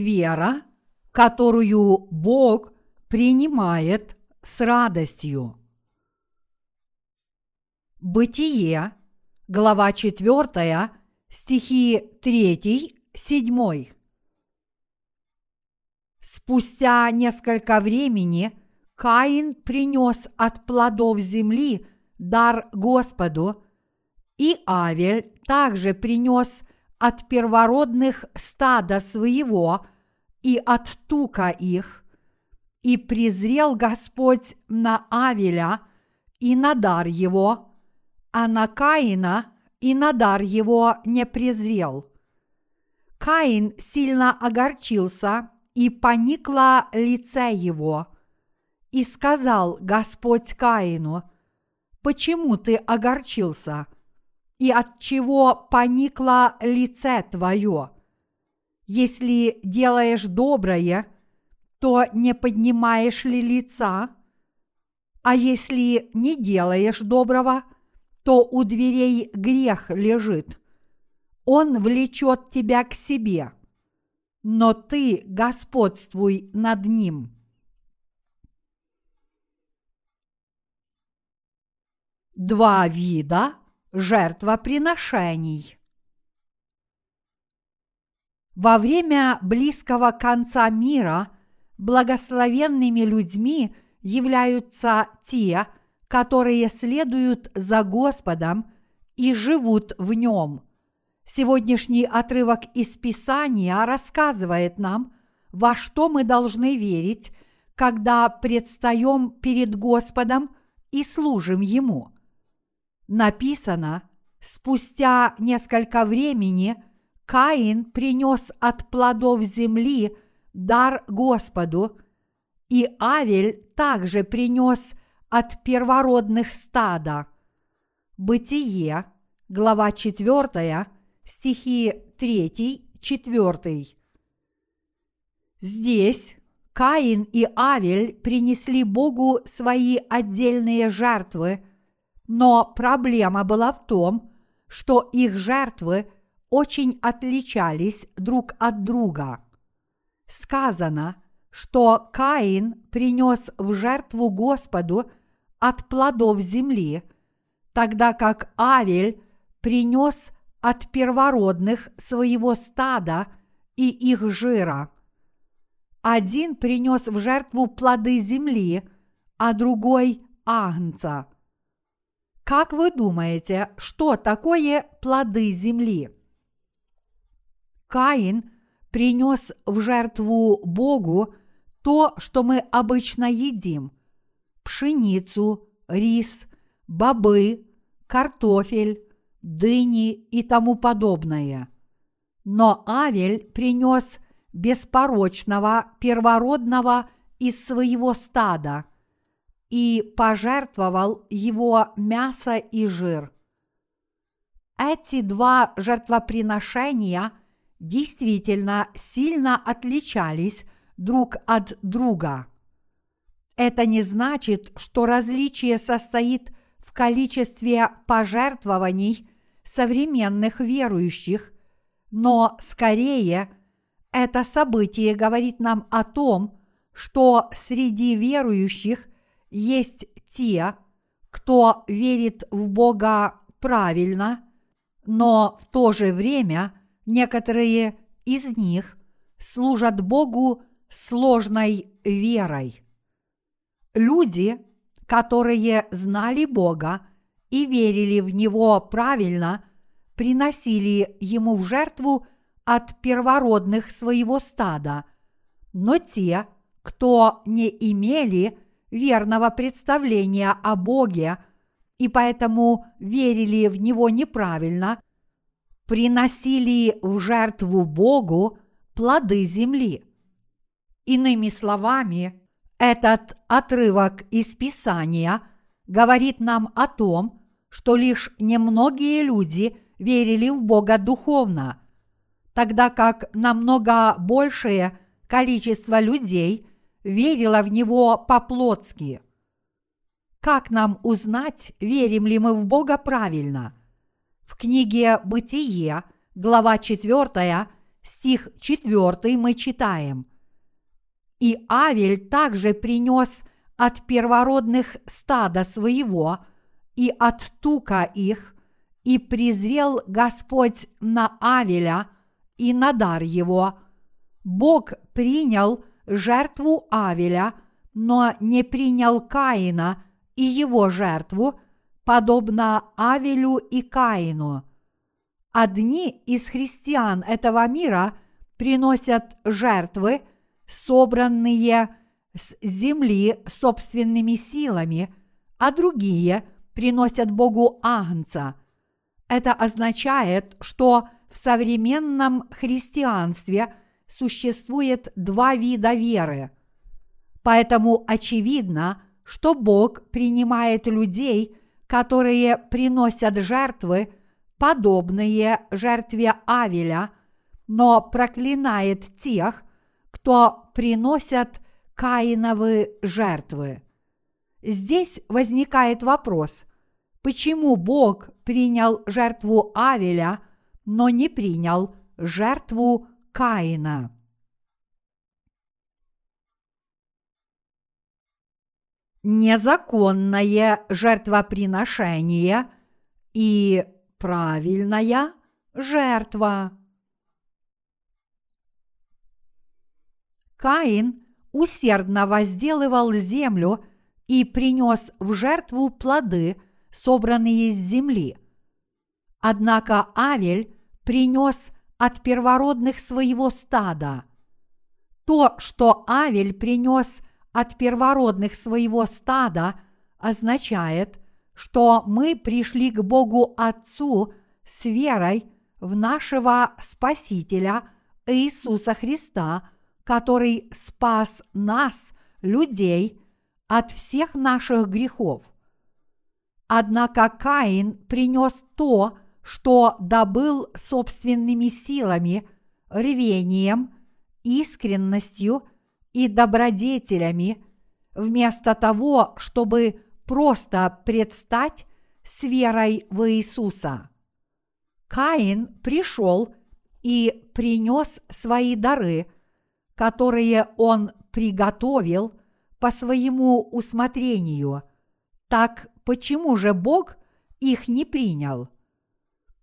Вера, которую Бог принимает с радостью. Бытие, глава 4, стихи 3, 7. Спустя несколько времени Каин принес от плодов земли дар Господу, и Авель также принес от первородных стада своего и от тука их, и презрел Господь на Авеля и на дар его, а на Каина и на дар его не презрел. Каин сильно огорчился, и поникло лице его. И сказал Господь Каину, «Почему ты огорчился?» И от чего поникло лице твое. Если делаешь доброе, то не поднимаешь ли лица? А если не делаешь доброго, то у дверей грех лежит. Он влечет тебя к себе, но ты господствуй над ним. Два вида жертвоприношений. Во время близкого конца мира благословенными людьми являются те, которые следуют за Господом и живут в нем. Сегодняшний отрывок из Писания рассказывает нам, во что мы должны верить, когда предстаем перед Господом и служим Ему – написано, спустя несколько времени Каин принес от плодов земли дар Господу, и Авель также принес от первородных стада. Бытие, глава 4, стихи 3-4. Здесь Каин и Авель принесли Богу свои отдельные жертвы – но проблема была в том, что их жертвы очень отличались друг от друга. Сказано, что Каин принес в жертву Господу от плодов земли, тогда как Авель принес от первородных своего стада и их жира. Один принес в жертву плоды земли, а другой – агнца – как вы думаете, что такое плоды земли? Каин принес в жертву Богу то, что мы обычно едим – пшеницу, рис, бобы, картофель, дыни и тому подобное. Но Авель принес беспорочного первородного из своего стада – и пожертвовал его мясо и жир. Эти два жертвоприношения действительно сильно отличались друг от друга. Это не значит, что различие состоит в количестве пожертвований современных верующих, но скорее это событие говорит нам о том, что среди верующих есть те, кто верит в Бога правильно, но в то же время некоторые из них служат Богу сложной верой. Люди, которые знали Бога и верили в Него правильно, приносили Ему в жертву от первородных своего стада, но те, кто не имели – верного представления о Боге и поэтому верили в Него неправильно, приносили в жертву Богу плоды земли. Иными словами, этот отрывок из Писания говорит нам о том, что лишь немногие люди верили в Бога духовно, тогда как намного большее количество людей верила в него по-плотски. Как нам узнать, верим ли мы в Бога правильно? В книге «Бытие», глава 4, стих 4 мы читаем. «И Авель также принес от первородных стада своего и от тука их, и презрел Господь на Авеля и на дар его. Бог принял жертву Авеля, но не принял Каина и его жертву, подобно Авелю и Каину. Одни из христиан этого мира приносят жертвы, собранные с земли собственными силами, а другие приносят Богу агнца. Это означает, что в современном христианстве существует два вида веры. Поэтому очевидно, что Бог принимает людей, которые приносят жертвы, подобные жертве Авеля, но проклинает тех, кто приносят Каиновы жертвы. Здесь возникает вопрос, почему Бог принял жертву Авеля, но не принял жертву Каина? Незаконное жертвоприношение и правильная жертва. Каин усердно возделывал землю и принес в жертву плоды, собранные из земли. Однако Авель принес от первородных своего стада. То, что Авель принес от первородных своего стада, означает, что мы пришли к Богу Отцу с верой в нашего Спасителя Иисуса Христа – который спас нас, людей, от всех наших грехов. Однако Каин принес то, что добыл собственными силами, рвением, искренностью и добродетелями, вместо того, чтобы просто предстать с верой в Иисуса. Каин пришел и принес свои дары – которые он приготовил по своему усмотрению, так почему же Бог их не принял?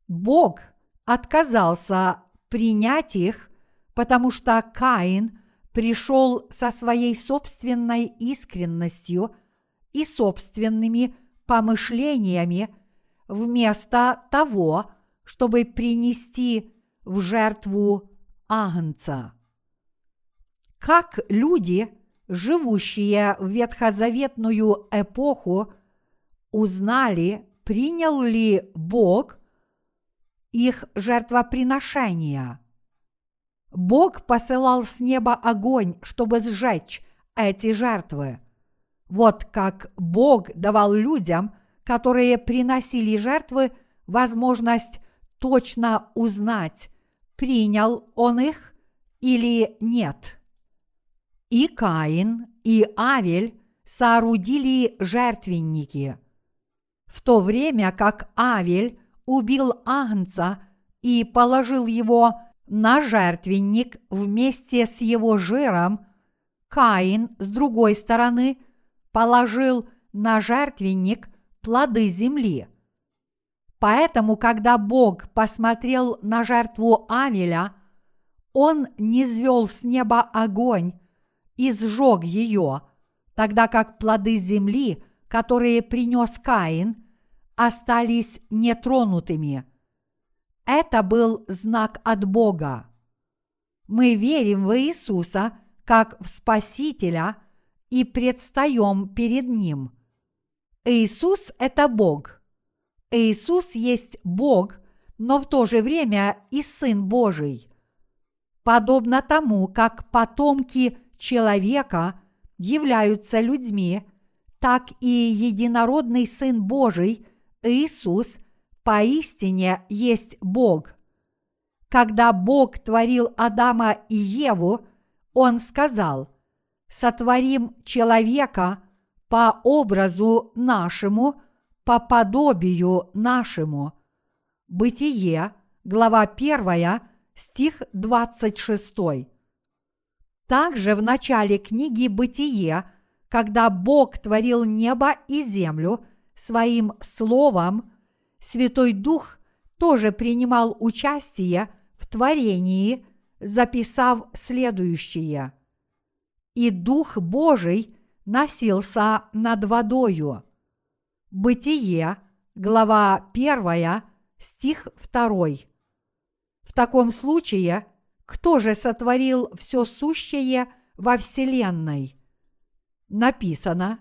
Бог отказался принять их, потому что Каин пришел со своей собственной искренностью и собственными помышлениями вместо того, чтобы принести в жертву Агнца. Как люди, живущие в ветхозаветную эпоху, узнали, принял ли Бог их жертвоприношения. Бог посылал с неба огонь, чтобы сжечь эти жертвы. Вот как Бог давал людям, которые приносили жертвы, возможность точно узнать, принял он их или нет. И Каин, и Авель соорудили жертвенники. В то время как Авель убил Агнца и положил его на жертвенник вместе с его жиром, Каин, с другой стороны, положил на жертвенник плоды земли. Поэтому, когда Бог посмотрел на жертву Авеля, он не звел с неба огонь, и сжег ее, тогда как плоды земли, которые принес Каин, остались нетронутыми. Это был знак от Бога. Мы верим в Иисуса как в Спасителя и предстаем перед Ним. Иисус – это Бог. Иисус есть Бог, но в то же время и Сын Божий. Подобно тому, как потомки – человека являются людьми, так и единородный Сын Божий Иисус поистине есть Бог. Когда Бог творил Адама и Еву, Он сказал, «Сотворим человека по образу нашему, по подобию нашему». Бытие, глава 1, стих 26. Также в начале книги «Бытие», когда Бог творил небо и землю своим словом, Святой Дух тоже принимал участие в творении, записав следующее. «И Дух Божий носился над водою». Бытие, глава 1, стих 2. В таком случае, кто же сотворил все сущее во Вселенной? Написано,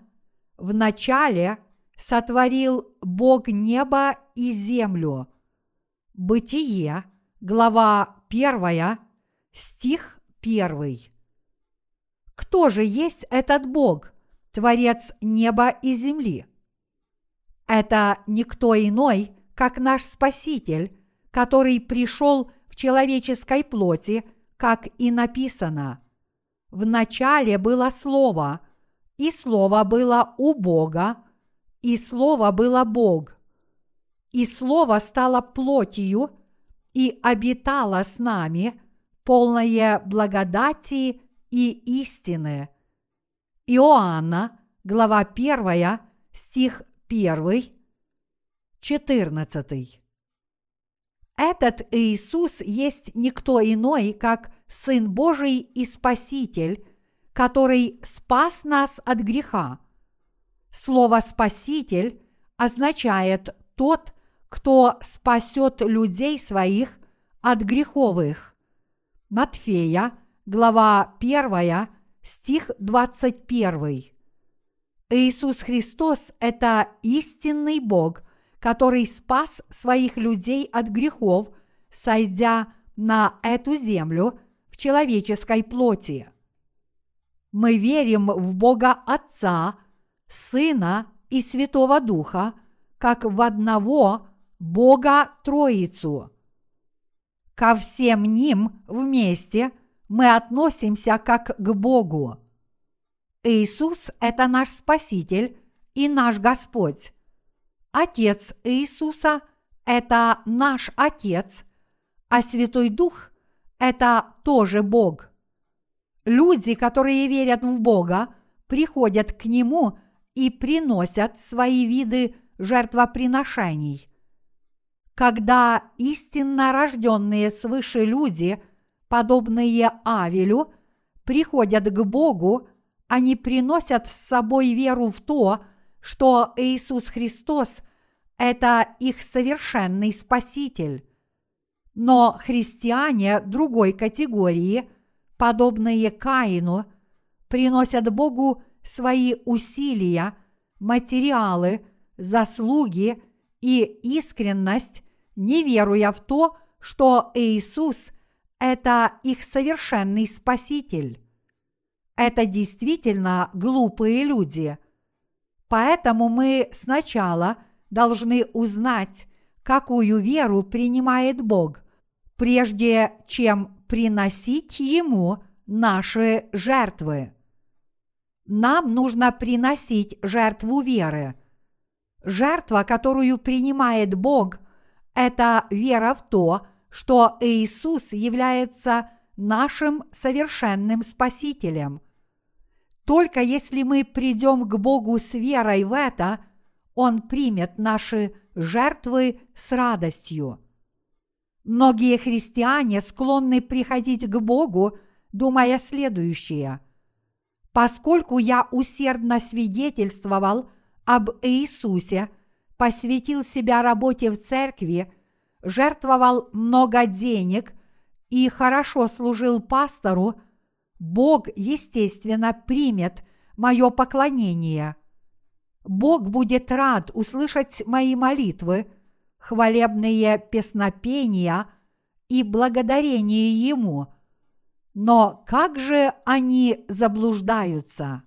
в начале сотворил Бог небо и землю. Бытие, глава 1, стих 1. Кто же есть этот Бог, Творец неба и земли? Это никто иной, как наш Спаситель, который пришел в человеческой плоти, как и написано. В начале было Слово, и Слово было у Бога, и Слово было Бог. И Слово стало плотью и обитало с нами, полное благодати и истины. Иоанна, глава 1, стих 1, 14. Этот Иисус есть никто иной, как Сын Божий и Спаситель, который спас нас от греха. Слово «спаситель» означает «тот, кто спасет людей своих от греховых». Матфея, глава 1, стих 21. Иисус Христос – это истинный Бог, который спас своих людей от грехов, сойдя на эту землю в человеческой плоти. Мы верим в Бога Отца, Сына и Святого Духа, как в одного Бога Троицу. Ко всем ним вместе мы относимся как к Богу. Иисус – это наш Спаситель и наш Господь. Отец Иисуса – это наш Отец, а Святой Дух – это тоже Бог. Люди, которые верят в Бога, приходят к Нему и приносят свои виды жертвоприношений. Когда истинно рожденные свыше люди, подобные Авелю, приходят к Богу, они приносят с собой веру в то, что Иисус Христос – это их совершенный Спаситель. Но христиане другой категории, подобные Каину, приносят Богу свои усилия, материалы, заслуги и искренность, не веруя в то, что Иисус – это их совершенный Спаситель. Это действительно глупые люди. Поэтому мы сначала должны узнать, какую веру принимает Бог, прежде чем приносить Ему наши жертвы. Нам нужно приносить жертву веры. Жертва, которую принимает Бог, это вера в то, что Иисус является нашим совершенным Спасителем – только если мы придем к Богу с верой в это, Он примет наши жертвы с радостью. Многие христиане склонны приходить к Богу, думая следующее. Поскольку я усердно свидетельствовал об Иисусе, посвятил себя работе в церкви, жертвовал много денег и хорошо служил пастору – Бог, естественно, примет мое поклонение. Бог будет рад услышать мои молитвы, хвалебные песнопения и благодарение Ему. Но как же они заблуждаются?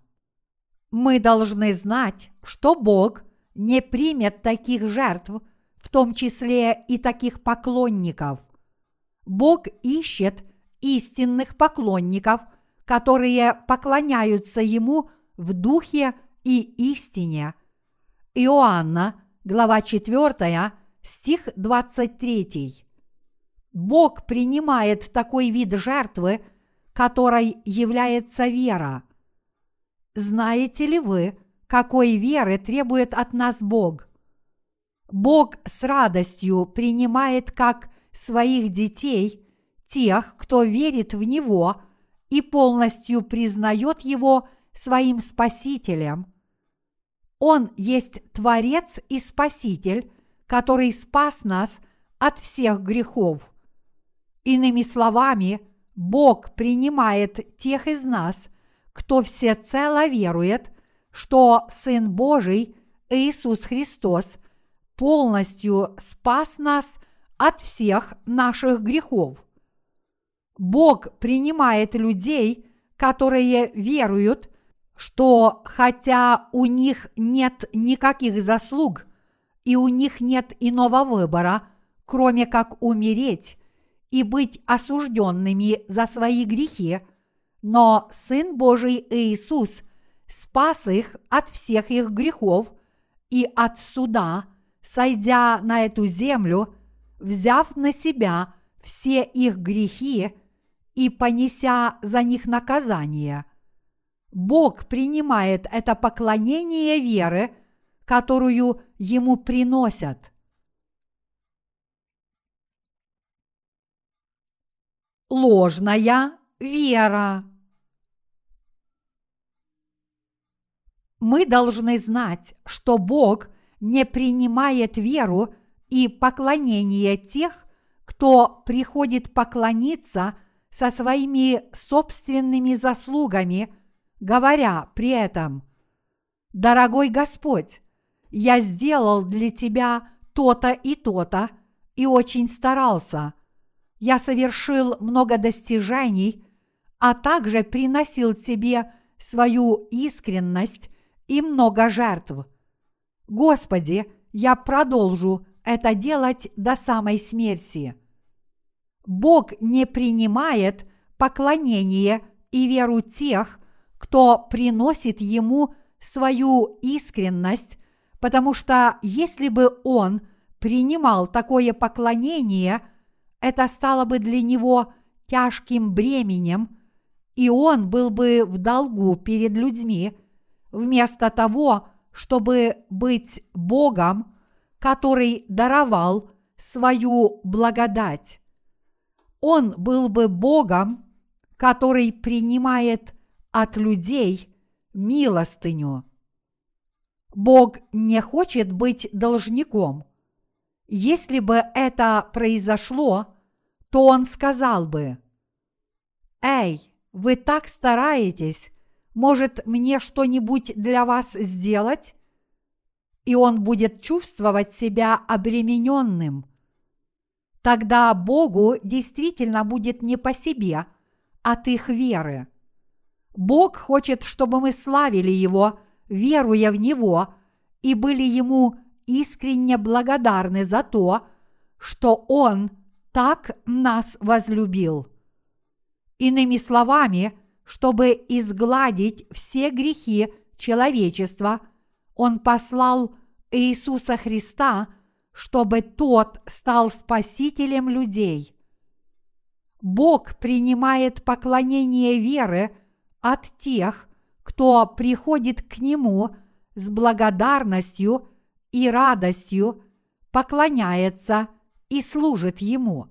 Мы должны знать, что Бог не примет таких жертв, в том числе и таких поклонников. Бог ищет истинных поклонников – которые поклоняются Ему в духе и истине. Иоанна, глава 4, стих 23. Бог принимает такой вид жертвы, которой является вера. Знаете ли вы, какой веры требует от нас Бог? Бог с радостью принимает как своих детей тех, кто верит в Него и полностью признает Его своим Спасителем. Он есть Творец и Спаситель, который спас нас от всех грехов. Иными словами, Бог принимает тех из нас, кто всецело верует, что Сын Божий Иисус Христос полностью спас нас от всех наших грехов. Бог принимает людей, которые веруют, что хотя у них нет никаких заслуг и у них нет иного выбора, кроме как умереть и быть осужденными за свои грехи, но Сын Божий Иисус спас их от всех их грехов и от суда, сойдя на эту землю, взяв на себя все их грехи и понеся за них наказание. Бог принимает это поклонение веры, которую ему приносят. Ложная вера. Мы должны знать, что Бог не принимает веру и поклонение тех, кто приходит поклониться со своими собственными заслугами, говоря при этом, «Дорогой Господь, я сделал для Тебя то-то и то-то и очень старался – я совершил много достижений, а также приносил тебе свою искренность и много жертв. Господи, я продолжу это делать до самой смерти. Бог не принимает поклонение и веру тех, кто приносит Ему свою искренность, потому что если бы Он принимал такое поклонение – это стало бы для него тяжким бременем, и он был бы в долгу перед людьми, вместо того, чтобы быть Богом, который даровал свою благодать. Он был бы Богом, который принимает от людей милостыню. Бог не хочет быть должником – если бы это произошло, то он сказал бы, «Эй, вы так стараетесь, может мне что-нибудь для вас сделать?» И он будет чувствовать себя обремененным. Тогда Богу действительно будет не по себе от их веры. Бог хочет, чтобы мы славили Его, веруя в Него, и были Ему искренне благодарны за то, что Он так нас возлюбил. Иными словами, чтобы изгладить все грехи человечества, Он послал Иисуса Христа, чтобы тот стал спасителем людей. Бог принимает поклонение веры от тех, кто приходит к Нему с благодарностью и радостью поклоняется и служит Ему.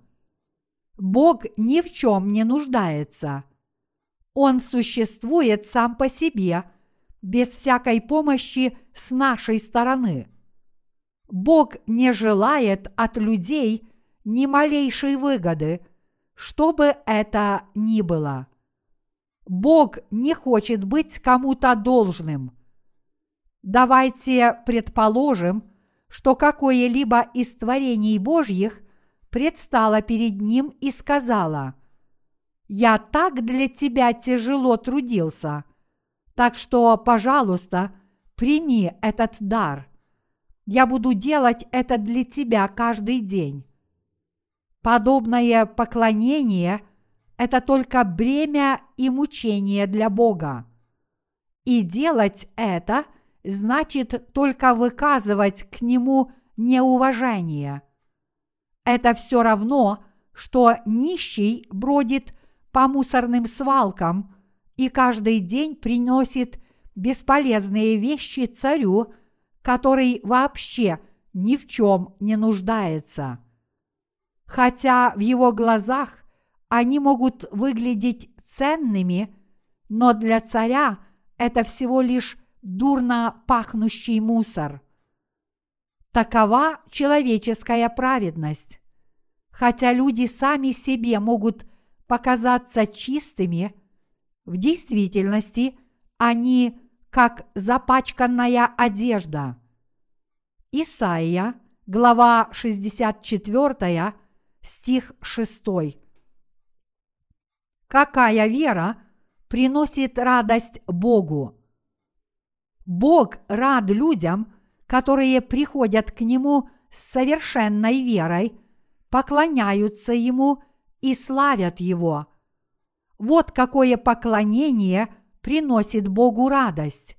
Бог ни в чем не нуждается. Он существует сам по себе, без всякой помощи с нашей стороны. Бог не желает от людей ни малейшей выгоды, что бы это ни было. Бог не хочет быть кому-то должным – Давайте предположим, что какое-либо из творений Божьих предстало перед ним и сказала, «Я так для тебя тяжело трудился, так что, пожалуйста, прими этот дар. Я буду делать это для тебя каждый день». Подобное поклонение – это только бремя и мучение для Бога. И делать это – значит только выказывать к нему неуважение. Это все равно, что нищий бродит по мусорным свалкам и каждый день приносит бесполезные вещи царю, который вообще ни в чем не нуждается. Хотя в его глазах они могут выглядеть ценными, но для царя это всего лишь дурно пахнущий мусор. Такова человеческая праведность. Хотя люди сами себе могут показаться чистыми, в действительности они как запачканная одежда. Исайя, глава 64, стих 6. Какая вера приносит радость Богу? Бог рад людям, которые приходят к Нему с совершенной верой, поклоняются Ему и славят Его. Вот какое поклонение приносит Богу радость.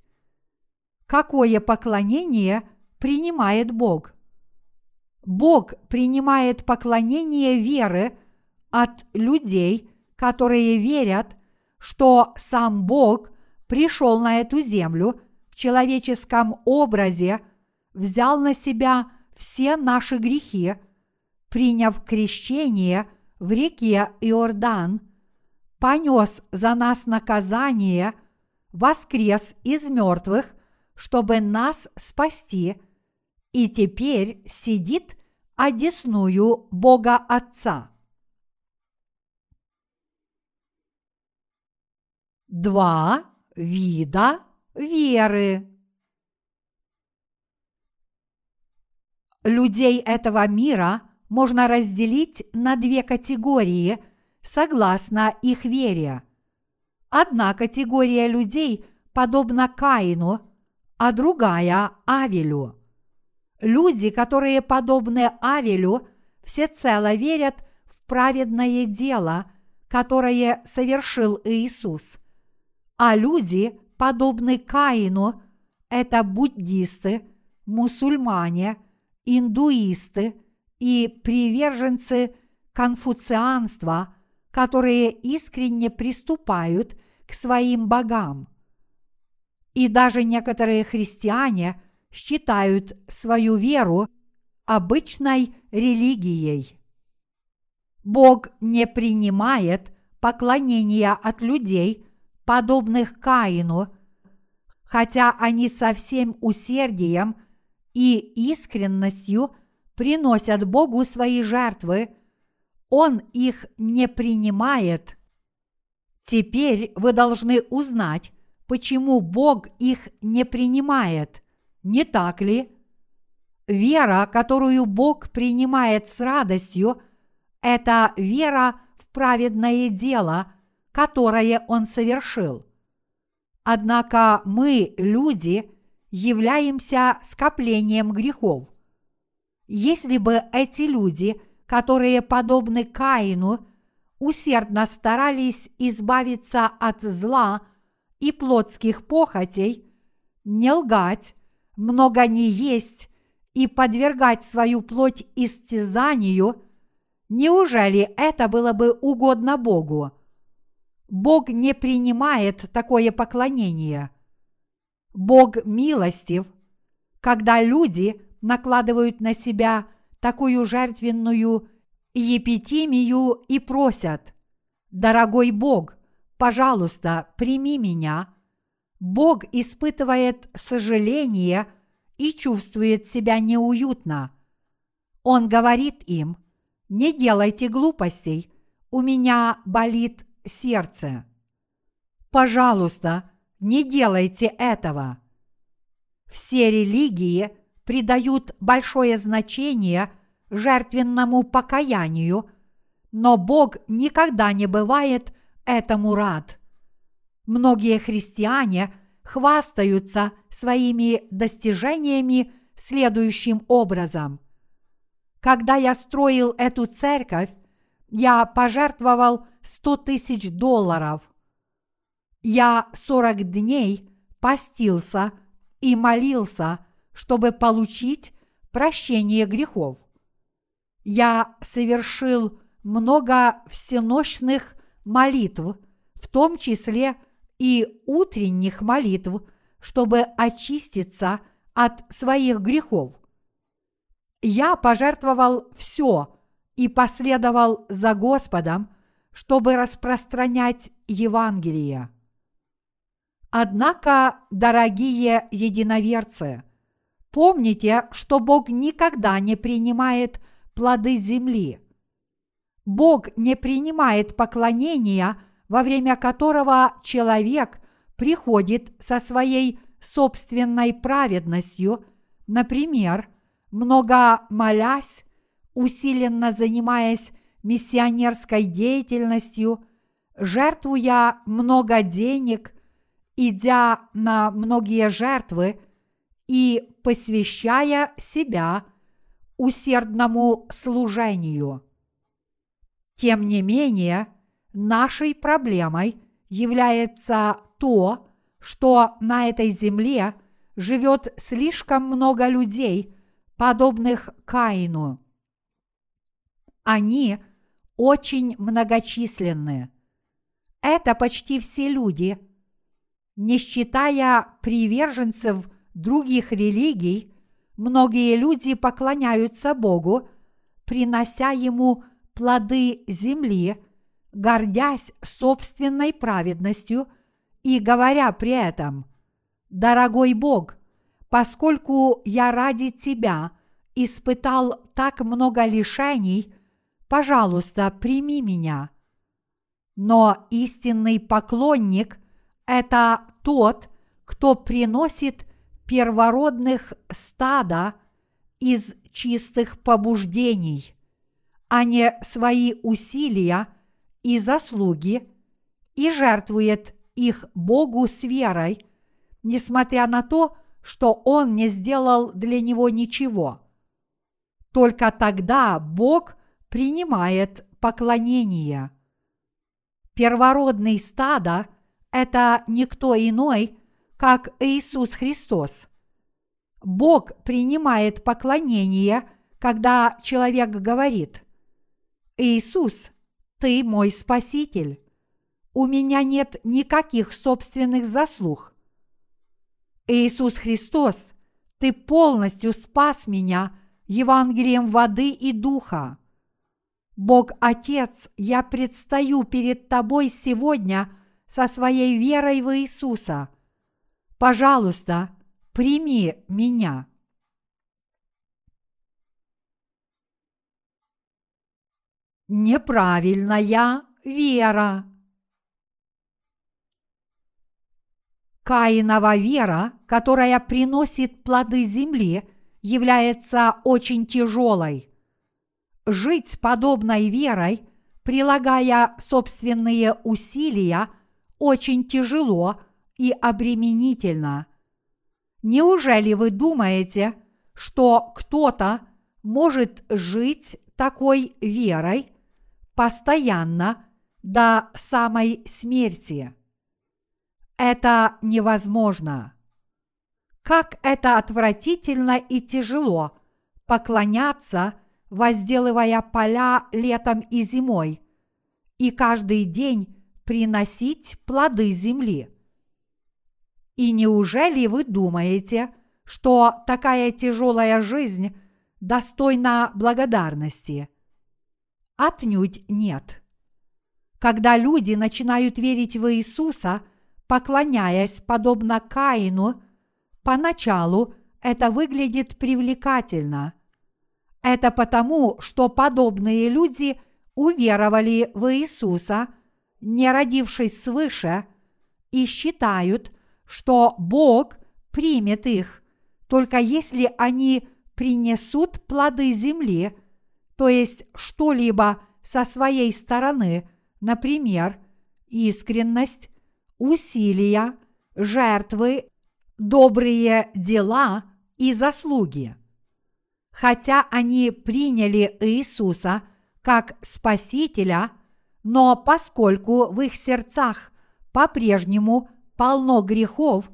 Какое поклонение принимает Бог? Бог принимает поклонение веры от людей, которые верят, что сам Бог пришел на эту землю человеческом образе, взял на себя все наши грехи, приняв крещение в реке Иордан, понес за нас наказание, воскрес из мертвых, чтобы нас спасти, и теперь сидит одесную Бога Отца. Два вида веры. Людей этого мира можно разделить на две категории согласно их вере. Одна категория людей подобна Каину, а другая – Авелю. Люди, которые подобны Авелю, всецело верят в праведное дело, которое совершил Иисус. А люди, подобны Каину, это буддисты, мусульмане, индуисты и приверженцы конфуцианства, которые искренне приступают к своим богам. И даже некоторые христиане считают свою веру обычной религией. Бог не принимает поклонения от людей, подобных Каину, хотя они со всем усердием и искренностью приносят Богу свои жертвы, Он их не принимает. Теперь вы должны узнать, почему Бог их не принимает, не так ли? Вера, которую Бог принимает с радостью, это вера в праведное дело, которое Он совершил. Однако мы, люди, являемся скоплением грехов. Если бы эти люди, которые подобны Каину, усердно старались избавиться от зла и плотских похотей, не лгать, много не есть и подвергать свою плоть истязанию, неужели это было бы угодно Богу? Бог не принимает такое поклонение. Бог милостив, когда люди накладывают на себя такую жертвенную епитимию и просят, «Дорогой Бог, пожалуйста, прими меня», Бог испытывает сожаление и чувствует себя неуютно. Он говорит им, не делайте глупостей, у меня болит сердце. Пожалуйста, не делайте этого. Все религии придают большое значение жертвенному покаянию, но Бог никогда не бывает этому рад. Многие христиане хвастаются своими достижениями следующим образом. Когда я строил эту церковь, я пожертвовал 100 тысяч долларов. Я 40 дней постился и молился, чтобы получить прощение грехов. Я совершил много всенощных молитв, в том числе и утренних молитв, чтобы очиститься от своих грехов. Я пожертвовал все и последовал за Господом, чтобы распространять Евангелие. Однако, дорогие единоверцы, помните, что Бог никогда не принимает плоды земли. Бог не принимает поклонения, во время которого человек приходит со своей собственной праведностью, например, много молясь, усиленно занимаясь миссионерской деятельностью, жертвуя много денег, идя на многие жертвы и посвящая себя усердному служению. Тем не менее, нашей проблемой является то, что на этой земле живет слишком много людей, подобных Каину. Они очень многочисленны. Это почти все люди. Не считая приверженцев других религий, многие люди поклоняются Богу, принося Ему плоды земли, гордясь собственной праведностью и говоря при этом, «Дорогой Бог, поскольку я ради Тебя испытал так много лишений, пожалуйста, прими меня». Но истинный поклонник – это тот, кто приносит первородных стада из чистых побуждений, а не свои усилия и заслуги, и жертвует их Богу с верой, несмотря на то, что Он не сделал для него ничего. Только тогда Бог принимает поклонение. Первородный стадо – это никто иной, как Иисус Христос. Бог принимает поклонение, когда человек говорит «Иисус, ты мой Спаситель. У меня нет никаких собственных заслуг. Иисус Христос, ты полностью спас меня Евангелием воды и духа. Бог Отец, я предстаю перед Тобой сегодня со своей верой в Иисуса. Пожалуйста, прими меня. Неправильная вера. Каинова вера, которая приносит плоды земли, является очень тяжелой. Жить подобной верой, прилагая собственные усилия, очень тяжело и обременительно. Неужели вы думаете, что кто-то может жить такой верой постоянно до самой смерти? Это невозможно. Как это отвратительно и тяжело поклоняться, возделывая поля летом и зимой, и каждый день приносить плоды земли. И неужели вы думаете, что такая тяжелая жизнь достойна благодарности? Отнюдь нет. Когда люди начинают верить в Иисуса – поклоняясь подобно Каину, поначалу это выглядит привлекательно. Это потому, что подобные люди уверовали в Иисуса, не родившись свыше, и считают, что Бог примет их, только если они принесут плоды земли, то есть что-либо со своей стороны, например, искренность, усилия, жертвы, добрые дела и заслуги. Хотя они приняли Иисуса как Спасителя, но поскольку в их сердцах по-прежнему полно грехов,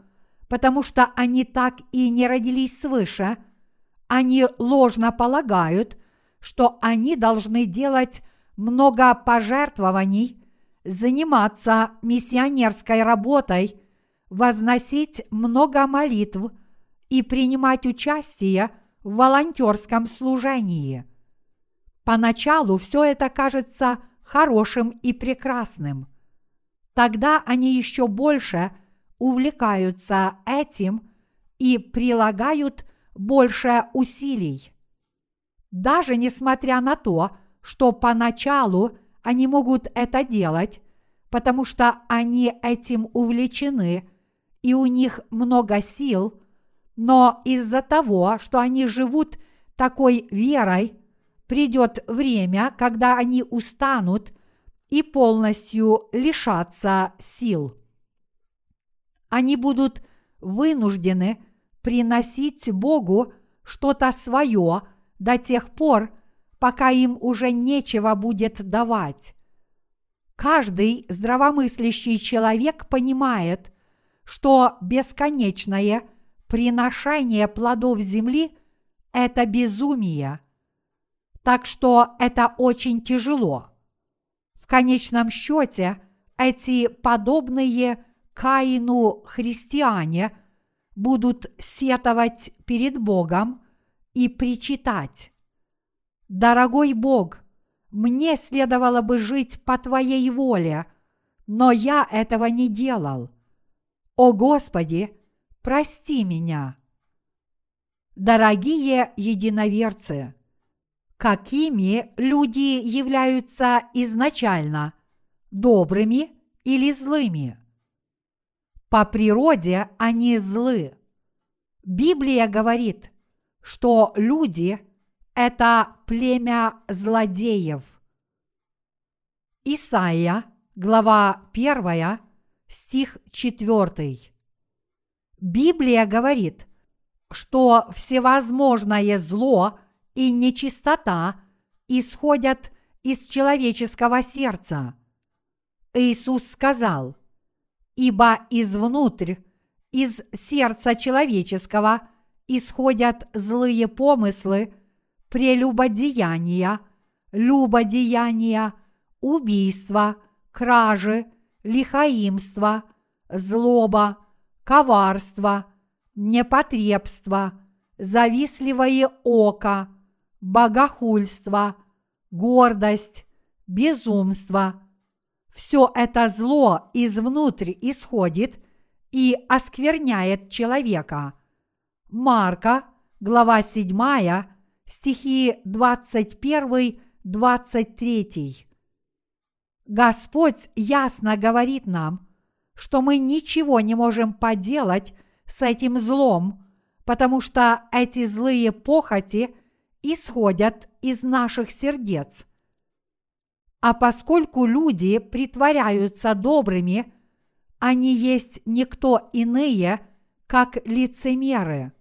потому что они так и не родились свыше, они ложно полагают, что они должны делать много пожертвований, заниматься миссионерской работой, возносить много молитв и принимать участие в волонтерском служении. Поначалу все это кажется хорошим и прекрасным. Тогда они еще больше увлекаются этим и прилагают больше усилий. Даже несмотря на то, что поначалу они могут это делать, потому что они этим увлечены и у них много сил, но из-за того, что они живут такой верой, придет время, когда они устанут и полностью лишатся сил. Они будут вынуждены приносить Богу что-то свое до тех пор, пока им уже нечего будет давать. Каждый здравомыслящий человек понимает, что бесконечное приношение плодов земли – это безумие. Так что это очень тяжело. В конечном счете эти подобные Каину христиане будут сетовать перед Богом и причитать. Дорогой Бог, мне следовало бы жить по Твоей воле, но я этого не делал. О Господи, прости меня. Дорогие единоверцы, какими люди являются изначально, добрыми или злыми? По природе они злы. Библия говорит, что люди – это племя злодеев. Исайя, глава 1, стих 4. Библия говорит, что всевозможное зло и нечистота исходят из человеческого сердца. Иисус сказал, «Ибо извнутрь, из сердца человеческого исходят злые помыслы, прелюбодеяния, любодеяния, убийства, кражи, лихаимство, злоба, коварство, непотребство, завистливое око, богохульство, гордость, безумство. Все это зло изнутри исходит и оскверняет человека. Марка, глава 7, стихи 21-23. Господь ясно говорит нам, что мы ничего не можем поделать с этим злом, потому что эти злые похоти исходят из наших сердец. А поскольку люди притворяются добрыми, они есть никто иные, как лицемеры.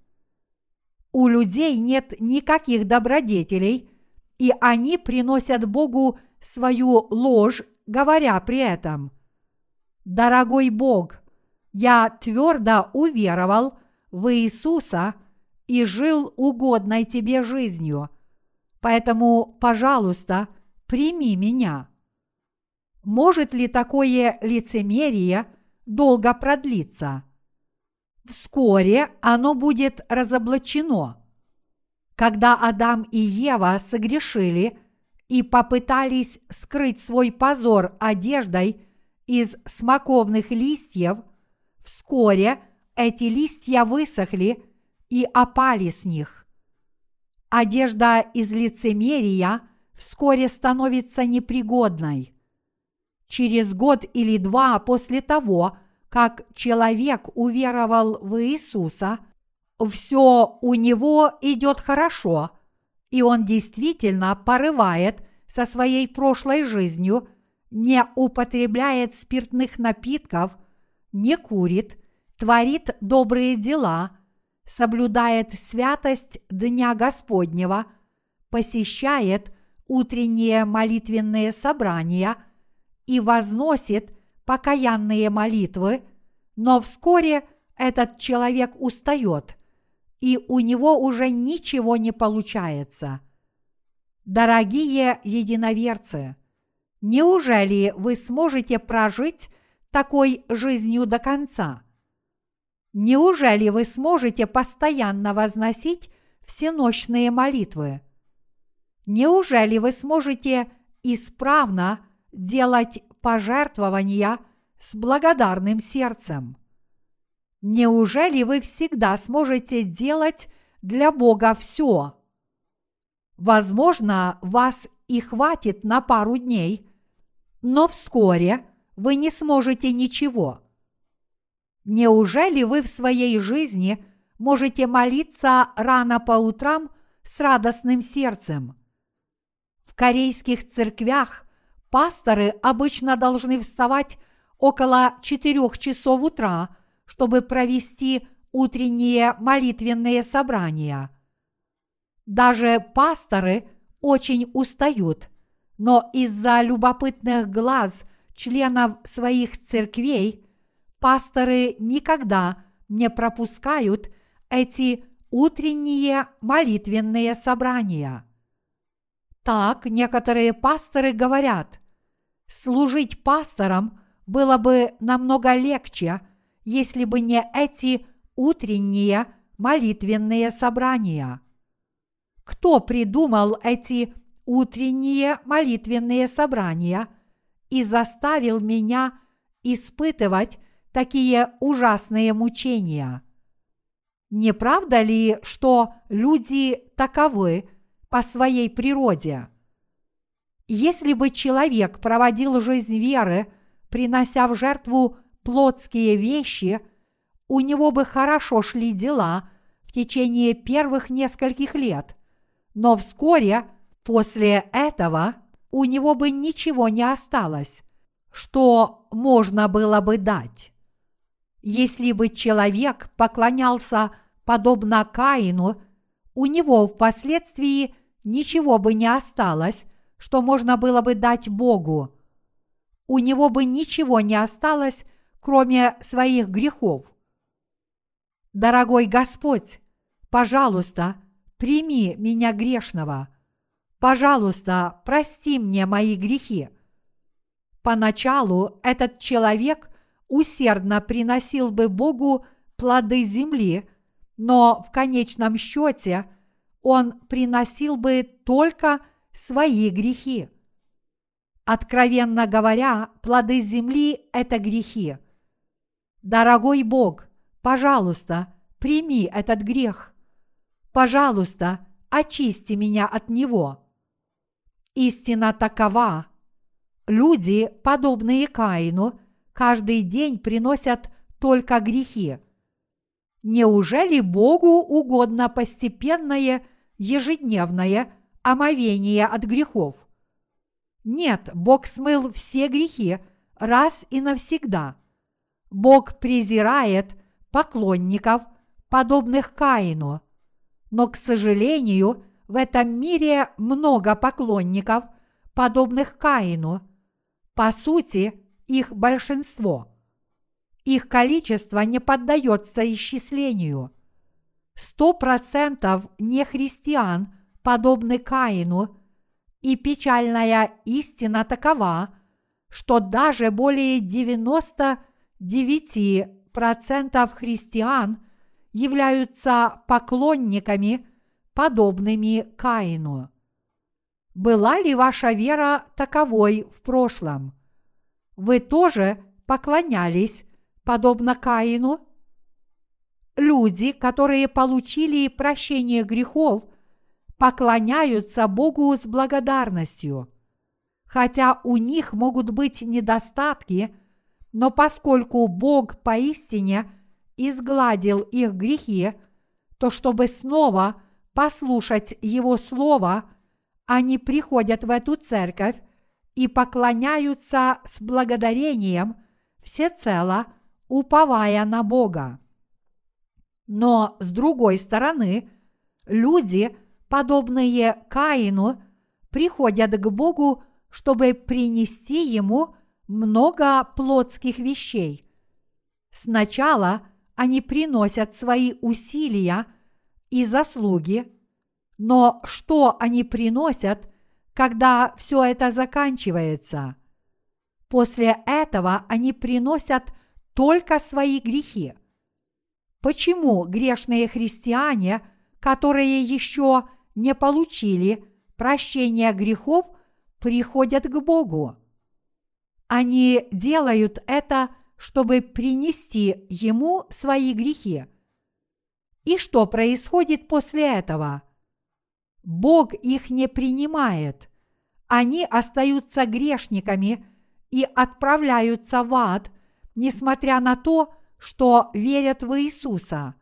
У людей нет никаких добродетелей, и они приносят Богу свою ложь говоря при этом, «Дорогой Бог, я твердо уверовал в Иисуса и жил угодной тебе жизнью, поэтому, пожалуйста, прими меня». Может ли такое лицемерие долго продлиться? Вскоре оно будет разоблачено. Когда Адам и Ева согрешили – и попытались скрыть свой позор одеждой из смоковных листьев, вскоре эти листья высохли и опали с них. Одежда из лицемерия вскоре становится непригодной. Через год или два после того, как человек уверовал в Иисуса, все у него идет хорошо – и он действительно порывает со своей прошлой жизнью, не употребляет спиртных напитков, не курит, творит добрые дела, соблюдает святость Дня Господнего, посещает утренние молитвенные собрания и возносит покаянные молитвы, но вскоре этот человек устает – и у него уже ничего не получается. Дорогие единоверцы, Неужели вы сможете прожить такой жизнью до конца? Неужели вы сможете постоянно возносить всеночные молитвы? Неужели вы сможете исправно делать пожертвования с благодарным сердцем? Неужели вы всегда сможете делать для Бога все? Возможно, вас и хватит на пару дней, но вскоре вы не сможете ничего. Неужели вы в своей жизни можете молиться рано по утрам с радостным сердцем? В корейских церквях пасторы обычно должны вставать около четырех часов утра, чтобы провести утренние молитвенные собрания. Даже пасторы очень устают, но из-за любопытных глаз членов своих церквей пасторы никогда не пропускают эти утренние молитвенные собрания. Так некоторые пасторы говорят, служить пастором было бы намного легче, если бы не эти утренние молитвенные собрания. Кто придумал эти утренние молитвенные собрания и заставил меня испытывать такие ужасные мучения? Не правда ли, что люди таковы по своей природе? Если бы человек проводил жизнь веры, принося в жертву плотские вещи, у него бы хорошо шли дела в течение первых нескольких лет, но вскоре после этого у него бы ничего не осталось, что можно было бы дать. Если бы человек поклонялся подобно Каину, у него впоследствии ничего бы не осталось, что можно было бы дать Богу. У него бы ничего не осталось, кроме своих грехов. Дорогой Господь, пожалуйста, прими меня грешного. Пожалуйста, прости мне мои грехи. Поначалу этот человек усердно приносил бы Богу плоды земли, но в конечном счете он приносил бы только свои грехи. Откровенно говоря, плоды земли – это грехи. Дорогой Бог, пожалуйста, прими этот грех. Пожалуйста, очисти меня от него. Истина такова. Люди, подобные Каину, каждый день приносят только грехи. Неужели Богу угодно постепенное, ежедневное омовение от грехов? Нет, Бог смыл все грехи раз и навсегда. Бог презирает поклонников, подобных Каину. Но, к сожалению, в этом мире много поклонников, подобных Каину. По сути, их большинство. Их количество не поддается исчислению. Сто процентов нехристиан подобны Каину, и печальная истина такова, что даже более 99% христиан являются поклонниками, подобными Каину. Была ли ваша вера таковой в прошлом? Вы тоже поклонялись, подобно Каину? Люди, которые получили прощение грехов, поклоняются Богу с благодарностью. Хотя у них могут быть недостатки, но поскольку Бог поистине изгладил их грехи, то чтобы снова послушать Его Слово, они приходят в эту церковь и поклоняются с благодарением всецело, уповая на Бога. Но с другой стороны, люди, подобные Каину, приходят к Богу, чтобы принести Ему много плотских вещей. Сначала они приносят свои усилия и заслуги, но что они приносят, когда все это заканчивается. После этого они приносят только свои грехи. Почему грешные христиане, которые еще не получили прощения грехов, приходят к Богу? Они делают это, чтобы принести Ему свои грехи. И что происходит после этого? Бог их не принимает. Они остаются грешниками и отправляются в ад, несмотря на то, что верят в Иисуса.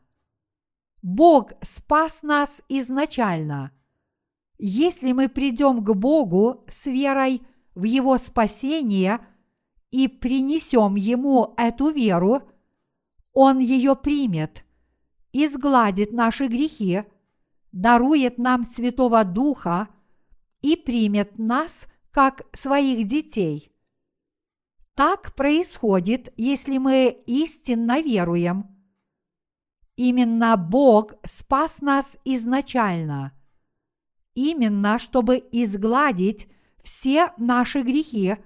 Бог спас нас изначально. Если мы придем к Богу с верой в Его спасение и принесем Ему эту веру, Он ее примет, изгладит наши грехи – дарует нам Святого Духа и примет нас как своих детей. Так происходит, если мы истинно веруем. Именно Бог спас нас изначально. Именно чтобы изгладить все наши грехи,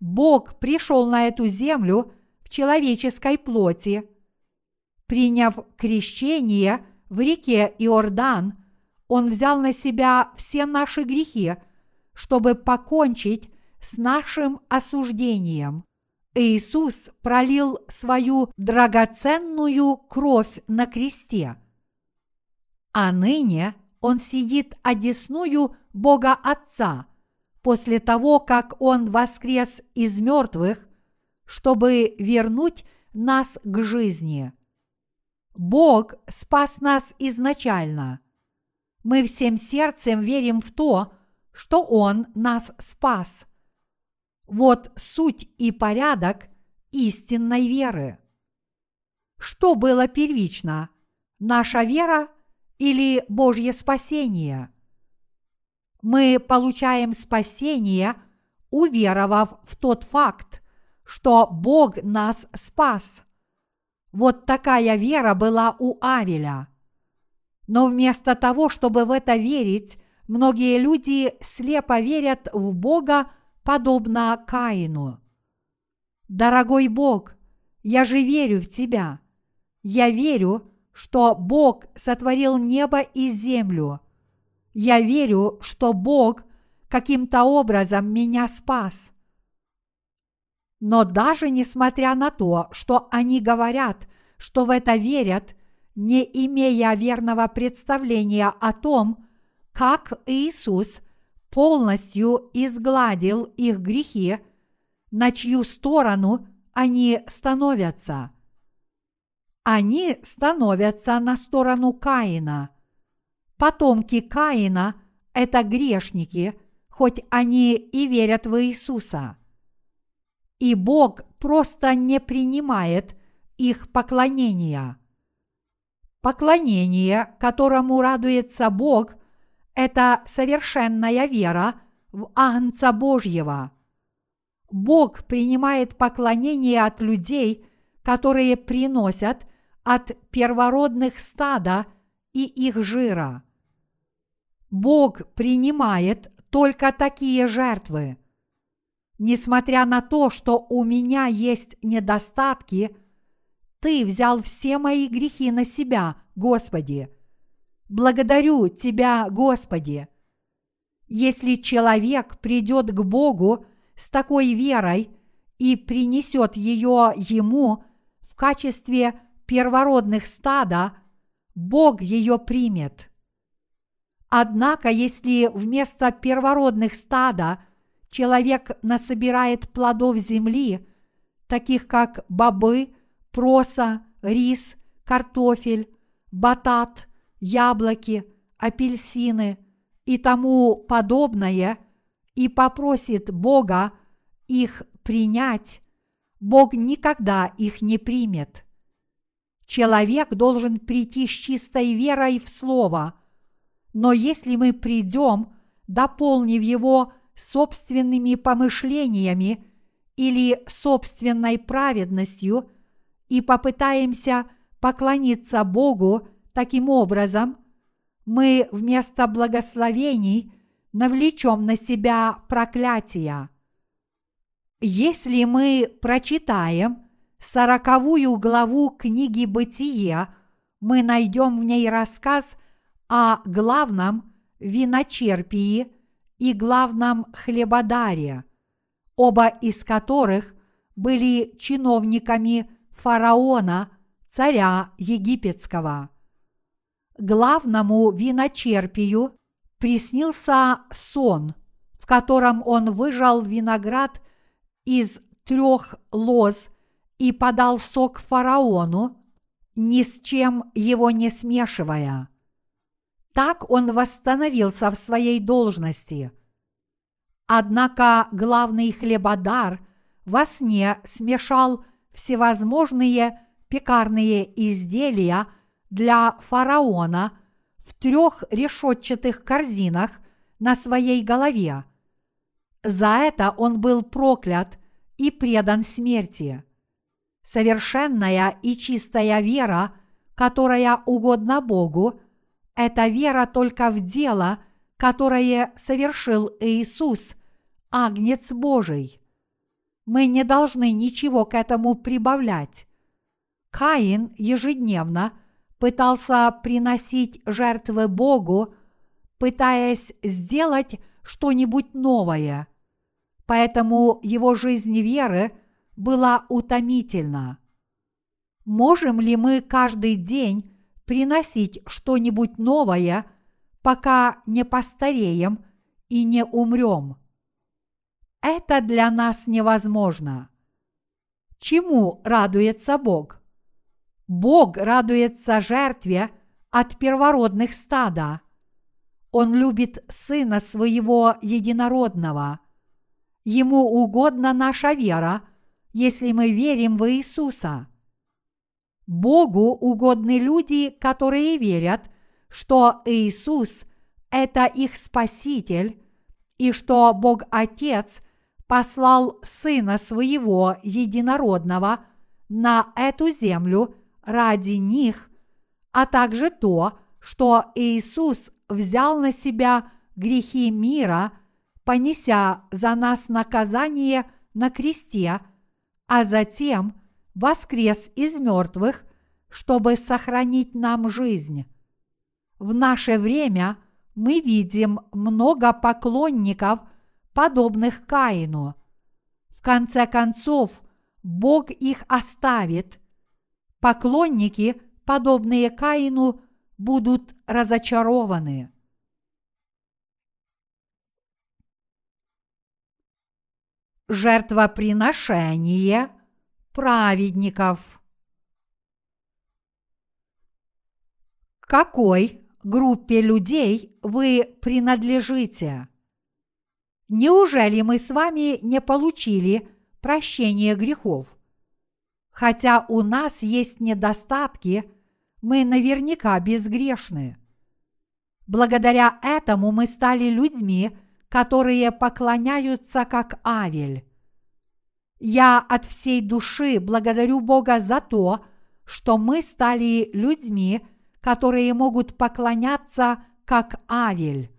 Бог пришел на эту землю в человеческой плоти. Приняв крещение в реке Иордан – он взял на себя все наши грехи, чтобы покончить с нашим осуждением. Иисус пролил свою драгоценную кровь на кресте. А ныне Он сидит одесную Бога Отца после того, как Он воскрес из мертвых, чтобы вернуть нас к жизни. Бог спас нас изначально – мы всем сердцем верим в то, что Он нас спас. Вот суть и порядок истинной веры. Что было первично, наша вера или Божье спасение? Мы получаем спасение, уверовав в тот факт, что Бог нас спас. Вот такая вера была у Авеля – но вместо того, чтобы в это верить, многие люди слепо верят в Бога, подобно Каину. Дорогой Бог, я же верю в Тебя. Я верю, что Бог сотворил небо и землю. Я верю, что Бог каким-то образом меня спас. Но даже несмотря на то, что они говорят, что в это верят, не имея верного представления о том, как Иисус полностью изгладил их грехи, на чью сторону они становятся. Они становятся на сторону Каина. Потомки Каина – это грешники, хоть они и верят в Иисуса. И Бог просто не принимает их поклонения – Поклонение, которому радуется Бог, это совершенная вера в Агнца Божьего. Бог принимает поклонение от людей, которые приносят от первородных стада и их жира. Бог принимает только такие жертвы. Несмотря на то, что у меня есть недостатки – ты взял все мои грехи на себя, Господи. Благодарю Тебя, Господи. Если человек придет к Богу с такой верой и принесет ее Ему в качестве первородных стада, Бог ее примет. Однако, если вместо первородных стада человек насобирает плодов земли, таких как бобы, проса, рис, картофель, батат, яблоки, апельсины и тому подобное, и попросит Бога их принять, Бог никогда их не примет. Человек должен прийти с чистой верой в Слово, но если мы придем, дополнив его собственными помышлениями или собственной праведностью – и попытаемся поклониться Богу таким образом, мы вместо благословений навлечем на себя проклятия. Если мы прочитаем сороковую главу книги «Бытие», мы найдем в ней рассказ о главном виночерпии и главном хлебодаре, оба из которых были чиновниками фараона, царя египетского. Главному виночерпию приснился сон, в котором он выжал виноград из трех лоз и подал сок фараону, ни с чем его не смешивая. Так он восстановился в своей должности. Однако главный хлебодар во сне смешал всевозможные пекарные изделия для фараона в трех решетчатых корзинах на своей голове. За это он был проклят и предан смерти. Совершенная и чистая вера, которая угодна Богу, это вера только в дело, которое совершил Иисус, Агнец Божий. Мы не должны ничего к этому прибавлять. Каин ежедневно пытался приносить жертвы Богу, пытаясь сделать что-нибудь новое. Поэтому его жизнь веры была утомительна. Можем ли мы каждый день приносить что-нибудь новое, пока не постареем и не умрем? Это для нас невозможно. Чему радуется Бог? Бог радуется жертве от первородных стада. Он любит Сына Своего Единородного. Ему угодна наша вера, если мы верим в Иисуса. Богу угодны люди, которые верят, что Иисус – это их Спаситель, и что Бог Отец послал Сына Своего Единородного на эту землю ради них, а также то, что Иисус взял на себя грехи мира, понеся за нас наказание на кресте, а затем воскрес из мертвых, чтобы сохранить нам жизнь. В наше время мы видим много поклонников, подобных Каину. В конце концов, Бог их оставит, Поклонники, подобные Каину, будут разочарованы. Жертвоприношение праведников. Какой группе людей вы принадлежите? Неужели мы с вами не получили прощение грехов? Хотя у нас есть недостатки, мы наверняка безгрешны. Благодаря этому мы стали людьми, которые поклоняются как Авель. Я от всей души благодарю Бога за то, что мы стали людьми, которые могут поклоняться как Авель.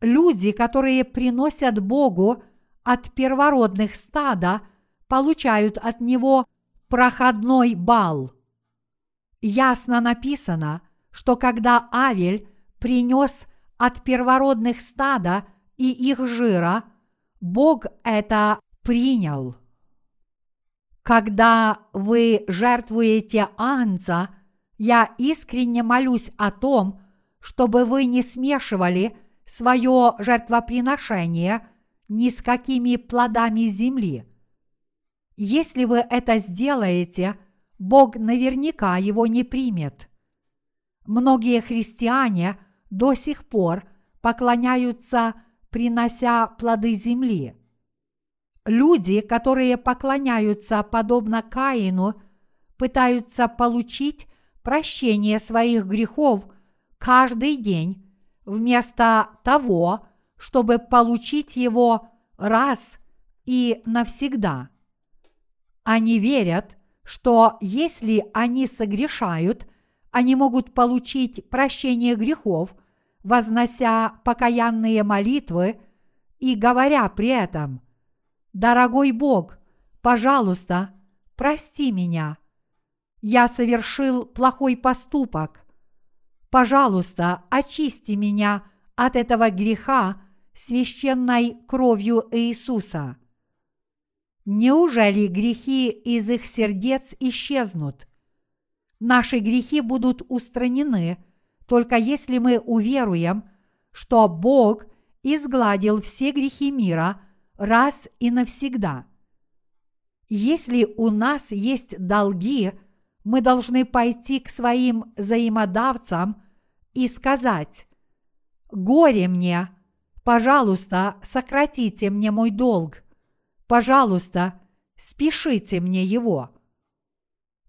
Люди, которые приносят Богу от первородных стада, получают от Него – проходной бал. Ясно написано, что когда Авель принес от первородных стада и их жира, Бог это принял. Когда вы жертвуете анца, я искренне молюсь о том, чтобы вы не смешивали свое жертвоприношение ни с какими плодами земли – если вы это сделаете, Бог наверняка его не примет. Многие христиане до сих пор поклоняются, принося плоды земли. Люди, которые поклоняются подобно Каину, пытаются получить прощение своих грехов каждый день, вместо того, чтобы получить его раз и навсегда. Они верят, что если они согрешают, они могут получить прощение грехов, вознося покаянные молитвы и говоря при этом, «Дорогой Бог, пожалуйста, прости меня. Я совершил плохой поступок. Пожалуйста, очисти меня от этого греха священной кровью Иисуса. Неужели грехи из их сердец исчезнут? Наши грехи будут устранены, только если мы уверуем, что Бог изгладил все грехи мира раз и навсегда. Если у нас есть долги, мы должны пойти к своим взаимодавцам и сказать «Горе мне, пожалуйста, сократите мне мой долг, пожалуйста, спешите мне его».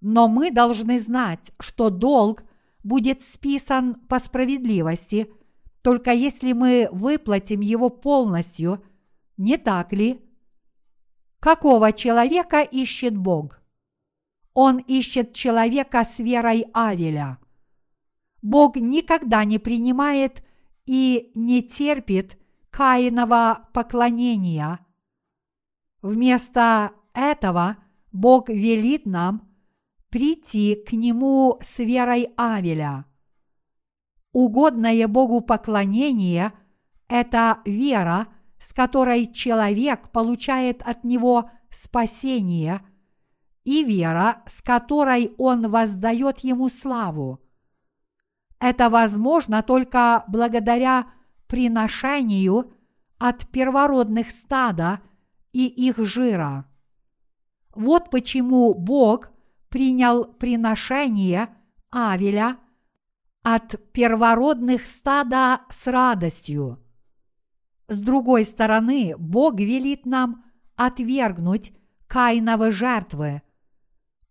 Но мы должны знать, что долг будет списан по справедливости, только если мы выплатим его полностью, не так ли? Какого человека ищет Бог? Он ищет человека с верой Авеля. Бог никогда не принимает и не терпит Каинова поклонения. Вместо этого Бог велит нам прийти к Нему с верой Авеля. Угодное Богу поклонение – это вера, с которой человек получает от Него спасение, и вера, с которой он воздает Ему славу. Это возможно только благодаря приношению от первородных стада и их жира. Вот почему Бог принял приношение Авеля от первородных стада с радостью. С другой стороны, Бог велит нам отвергнуть Каиновы жертвы.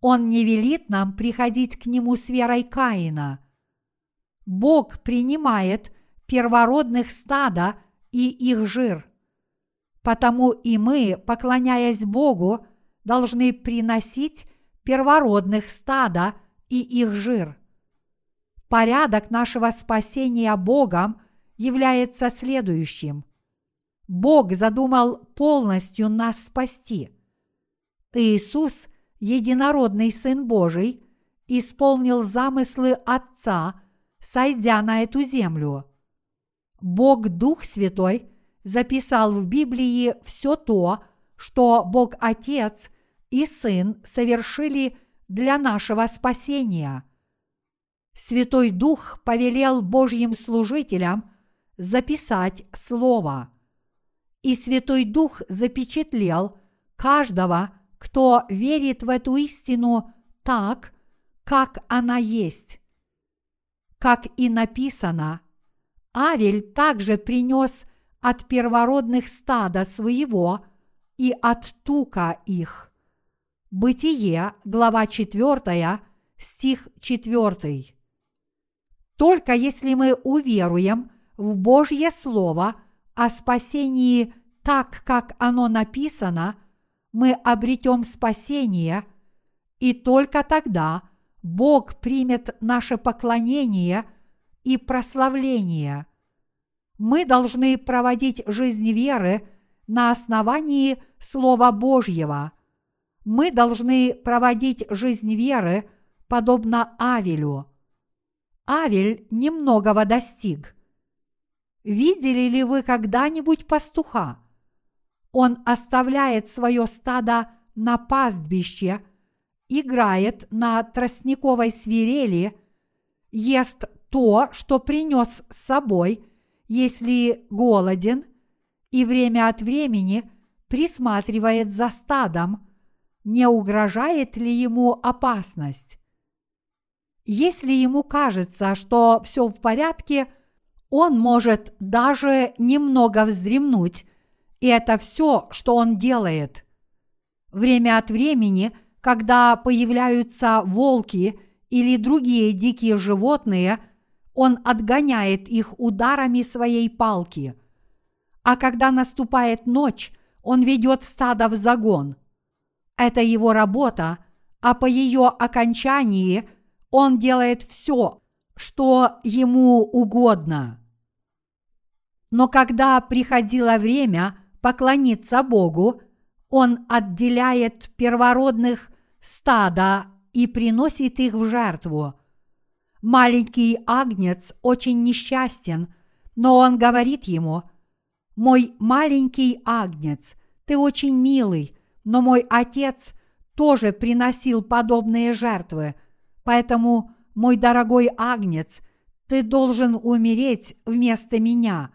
Он не велит нам приходить к Нему с верой Каина. Бог принимает первородных стада и их жир. Потому и мы, поклоняясь Богу, должны приносить первородных стада и их жир. Порядок нашего спасения Богом является следующим. Бог задумал полностью нас спасти. Иисус, единородный Сын Божий, исполнил замыслы Отца, сойдя на эту землю. Бог Дух Святой записал в Библии все то, что Бог Отец и Сын совершили для нашего спасения. Святой Дух повелел Божьим служителям записать Слово – и Святой Дух запечатлел каждого, кто верит в эту истину так, как она есть. Как и написано, Авель также принес от первородных стада своего и от тука их. Бытие, глава 4, стих 4. Только если мы уверуем в Божье Слово – о спасении так, как оно написано, мы обретем спасение, и только тогда Бог примет наше поклонение и прославление. Мы должны проводить жизнь веры на основании Слова Божьего. Мы должны проводить жизнь веры подобно Авелю. Авель немногого достиг – Видели ли вы когда-нибудь пастуха? Он оставляет свое стадо на пастбище, играет на тростниковой свирели, ест то, что принес с собой, если голоден, и время от времени присматривает за стадом, не угрожает ли ему опасность. Если ему кажется, что все в порядке – он может даже немного вздремнуть, и это все, что он делает. Время от времени, когда появляются волки или другие дикие животные, он отгоняет их ударами своей палки. А когда наступает ночь, он ведет стадо в загон. Это его работа, а по ее окончании он делает все, что ему угодно. Но когда приходило время поклониться Богу, Он отделяет первородных стада и приносит их в жертву. Маленький агнец очень несчастен, но он говорит ему, «Мой маленький агнец, ты очень милый, но мой отец тоже приносил подобные жертвы, поэтому, мой дорогой агнец, ты должен умереть вместо меня».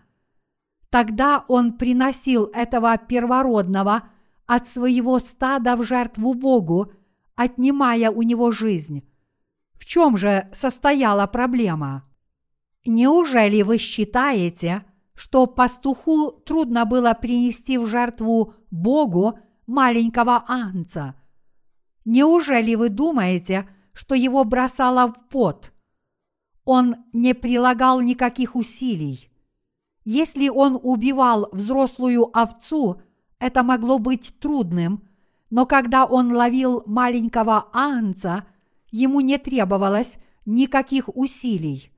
Тогда он приносил этого первородного от своего стада в жертву Богу, отнимая у него жизнь. В чем же состояла проблема? Неужели вы считаете, что пастуху трудно было принести в жертву Богу маленького анца? Неужели вы думаете, что его бросало в пот? Он не прилагал никаких усилий. Если он убивал взрослую овцу, это могло быть трудным, но когда он ловил маленького анца, ему не требовалось никаких усилий.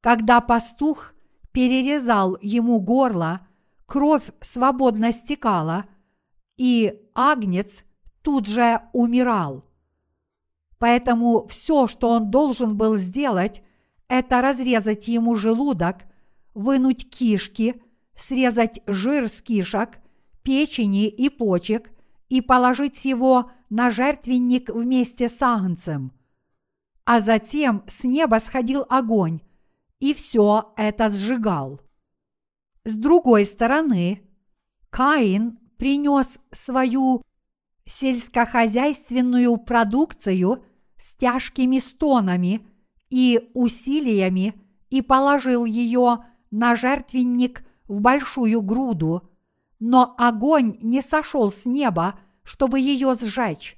Когда пастух перерезал ему горло, кровь свободно стекала, и агнец тут же умирал. Поэтому все, что он должен был сделать, это разрезать ему желудок, вынуть кишки, срезать жир с кишок, печени и почек и положить его на жертвенник вместе с агнцем. А затем с неба сходил огонь, и все это сжигал. С другой стороны, Каин принес свою сельскохозяйственную продукцию с тяжкими стонами и усилиями и положил ее на жертвенник в большую груду, но огонь не сошел с неба, чтобы ее сжечь.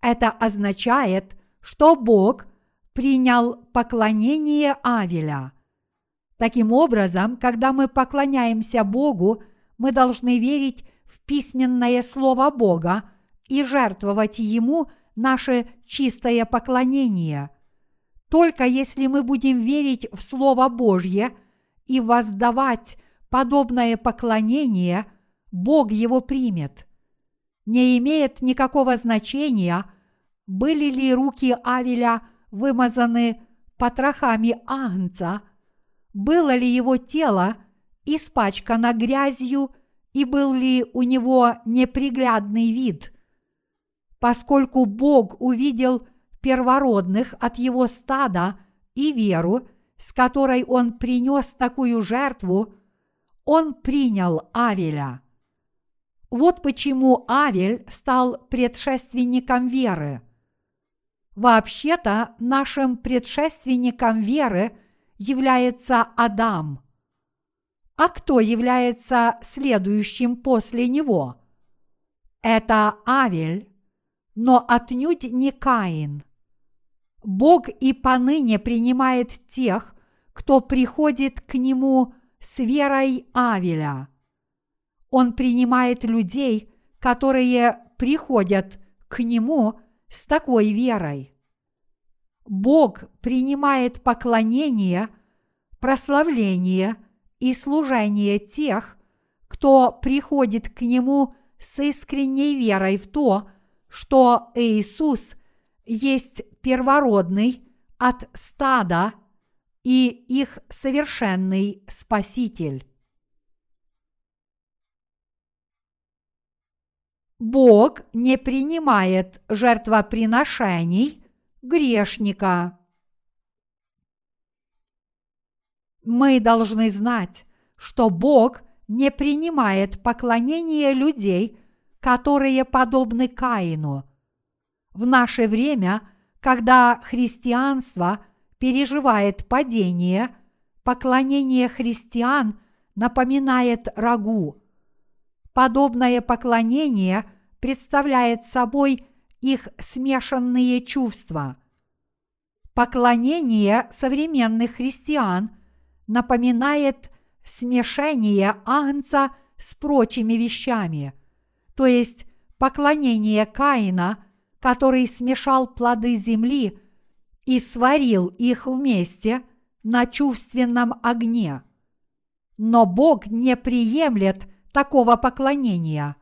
Это означает, что Бог принял поклонение Авеля. Таким образом, когда мы поклоняемся Богу, мы должны верить в письменное Слово Бога и жертвовать Ему наше чистое поклонение. Только если мы будем верить в Слово Божье и воздавать подобное поклонение, Бог его примет. Не имеет никакого значения, были ли руки Авеля – вымазаны потрохами агнца, было ли его тело испачкано грязью и был ли у него неприглядный вид. Поскольку Бог увидел первородных от его стада и веру, с которой он принес такую жертву, он принял Авеля. Вот почему Авель стал предшественником веры – Вообще-то нашим предшественником веры является Адам. А кто является следующим после него? Это Авель, но отнюдь не Каин. Бог и поныне принимает тех, кто приходит к Нему с верой Авеля. Он принимает людей, которые приходят к Нему – с такой верой. Бог принимает поклонение, прославление и служение тех, кто приходит к Нему с искренней верой в то, что Иисус есть первородный от стада и их совершенный Спаситель. Бог не принимает жертвоприношений грешника. Мы должны знать, что Бог не принимает поклонение людей, которые подобны Каину. В наше время, когда христианство переживает падение, поклонение христиан напоминает рагу – Подобное поклонение представляет собой их смешанные чувства. Поклонение современных христиан напоминает смешение агнца с прочими вещами, то есть поклонение Каина, который смешал плоды земли и сварил их вместе на чувственном огне. но Бог не приемлет такого поклонения.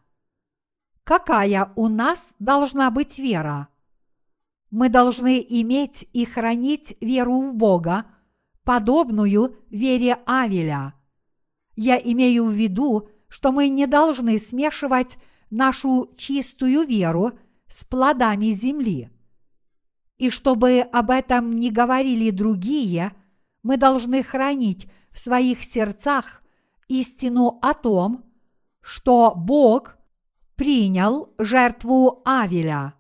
Какая у нас должна быть вера? Мы должны иметь и хранить веру в Бога, подобную вере Авеля. Я имею в виду, что мы не должны смешивать нашу чистую веру с плодами земли. И чтобы об этом не говорили другие, мы должны хранить в своих сердцах истину о том, что Бог принял жертву Авеля.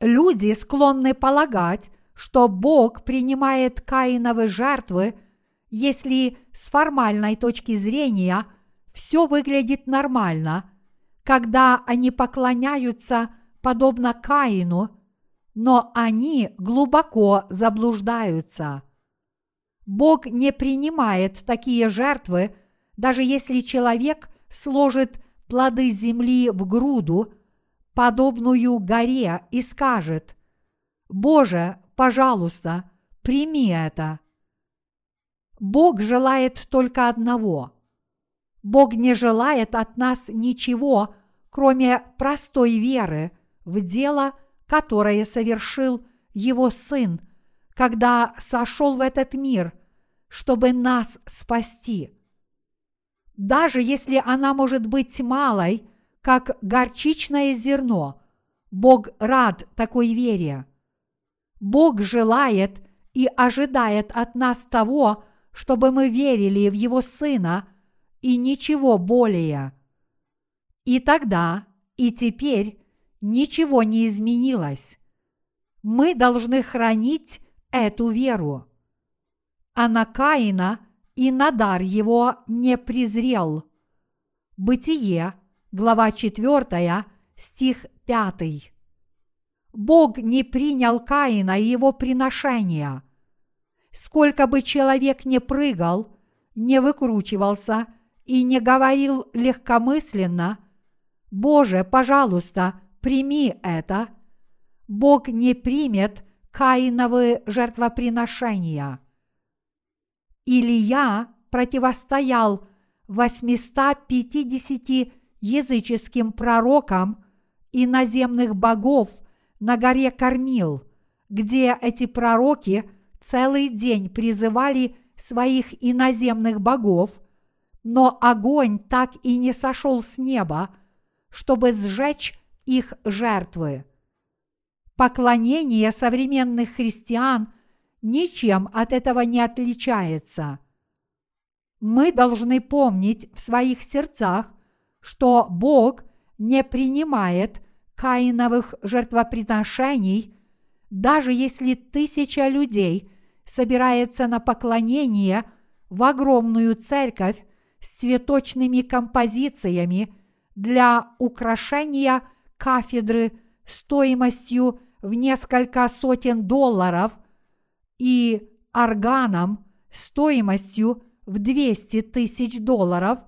Люди склонны полагать, что Бог принимает Каиновы жертвы, если с формальной точки зрения все выглядит нормально, когда они поклоняются подобно Каину, но они глубоко заблуждаются. Бог не принимает такие жертвы, даже если человек сложит плоды земли в груду, подобную горе, и скажет, «Боже, пожалуйста, прими это». Бог желает только одного. Бог не желает от нас ничего, кроме простой веры в дело, которое совершил Его Сын, когда сошел в этот мир, чтобы нас спасти. Даже если она может быть малой, как горчичное зерно, Бог рад такой вере. Бог желает и ожидает от нас того, чтобы мы верили в Его Сына и ничего более. И тогда, и теперь ничего не изменилось. Мы должны хранить эту веру. А на Каина и на дар его не презрел. Бытие, глава 4, стих 5. Бог не принял Каина и его приношения. Сколько бы человек не прыгал, не выкручивался и не говорил легкомысленно, «Боже, пожалуйста, прими это», Бог не примет Каиновы жертвоприношения. Илья противостоял 850 языческим пророкам иноземных богов на горе Кормил, где эти пророки целый день призывали своих иноземных богов, но огонь так и не сошел с неба, чтобы сжечь их жертвы. Поклонение современных христиан ничем от этого не отличается. Мы должны помнить в своих сердцах, что Бог не принимает каиновых жертвоприношений, даже если тысяча людей собирается на поклонение в огромную церковь с цветочными композициями для украшения кафедры стоимостью в несколько сотен долларов и органом стоимостью в 200 тысяч долларов,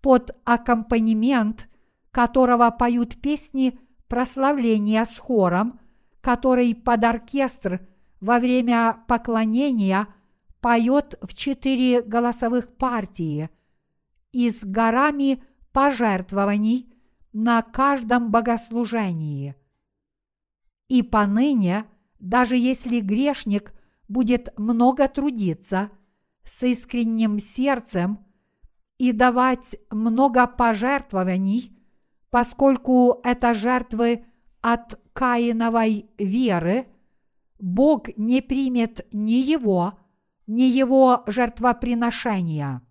под аккомпанемент которого поют песни прославления с хором, который под оркестр во время поклонения поет в четыре голосовых партии и с горами пожертвований на каждом богослужении – и поныне, даже если грешник будет много трудиться с искренним сердцем и давать много пожертвований, поскольку это жертвы от Каиновой веры, Бог не примет ни его, ни его жертвоприношения.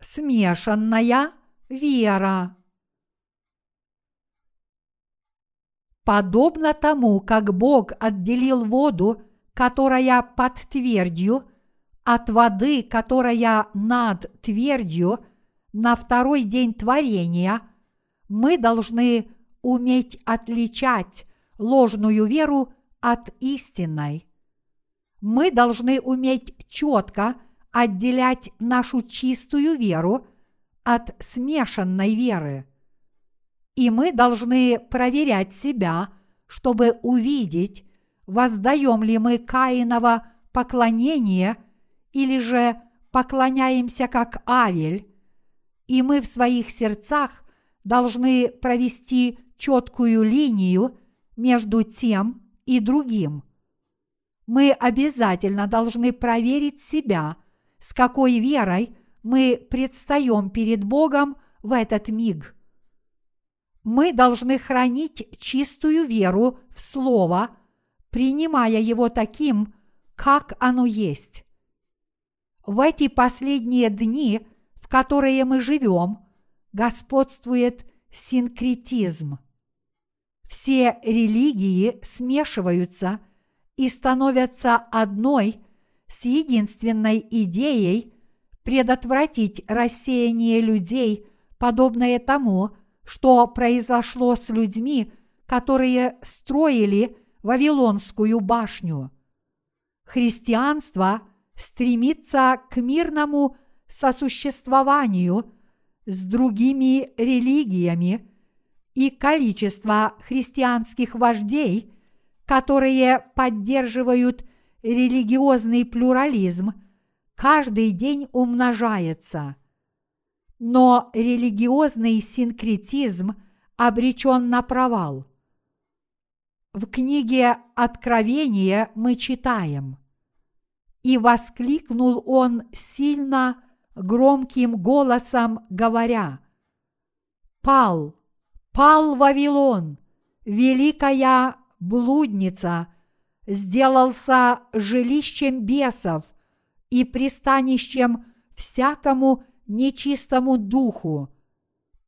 Смешанная вера. Подобно тому, как Бог отделил воду, которая под твердью, от воды, которая над твердью, на второй день творения, мы должны уметь отличать ложную веру от истинной. Мы должны уметь четко отделять нашу чистую веру от смешанной веры – и мы должны проверять себя, чтобы увидеть, воздаем ли мы Каинова поклонение или же поклоняемся как Авель, и мы в своих сердцах должны провести четкую линию между тем и другим. Мы обязательно должны проверить себя, с какой верой мы предстаем перед Богом в этот миг. Мы должны хранить чистую веру в Слово, принимая его таким, как оно есть. В эти последние дни, в которые мы живем, господствует синкретизм. Все религии смешиваются и становятся одной с единственной идеей предотвратить рассеяние людей, подобное тому, что произошло с людьми, которые строили Вавилонскую башню. Христианство стремится к мирному сосуществованию с другими религиями, и количество христианских вождей, которые поддерживают религиозный плюрализм, каждый день умножается. Но религиозный синкретизм обречен на провал. В книге Откровения мы читаем «И воскликнул он сильно громким голосом, говоря, «Пал, пал Вавилон, великая блудница, сделался жилищем бесов и пристанищем всякому нечистому духу,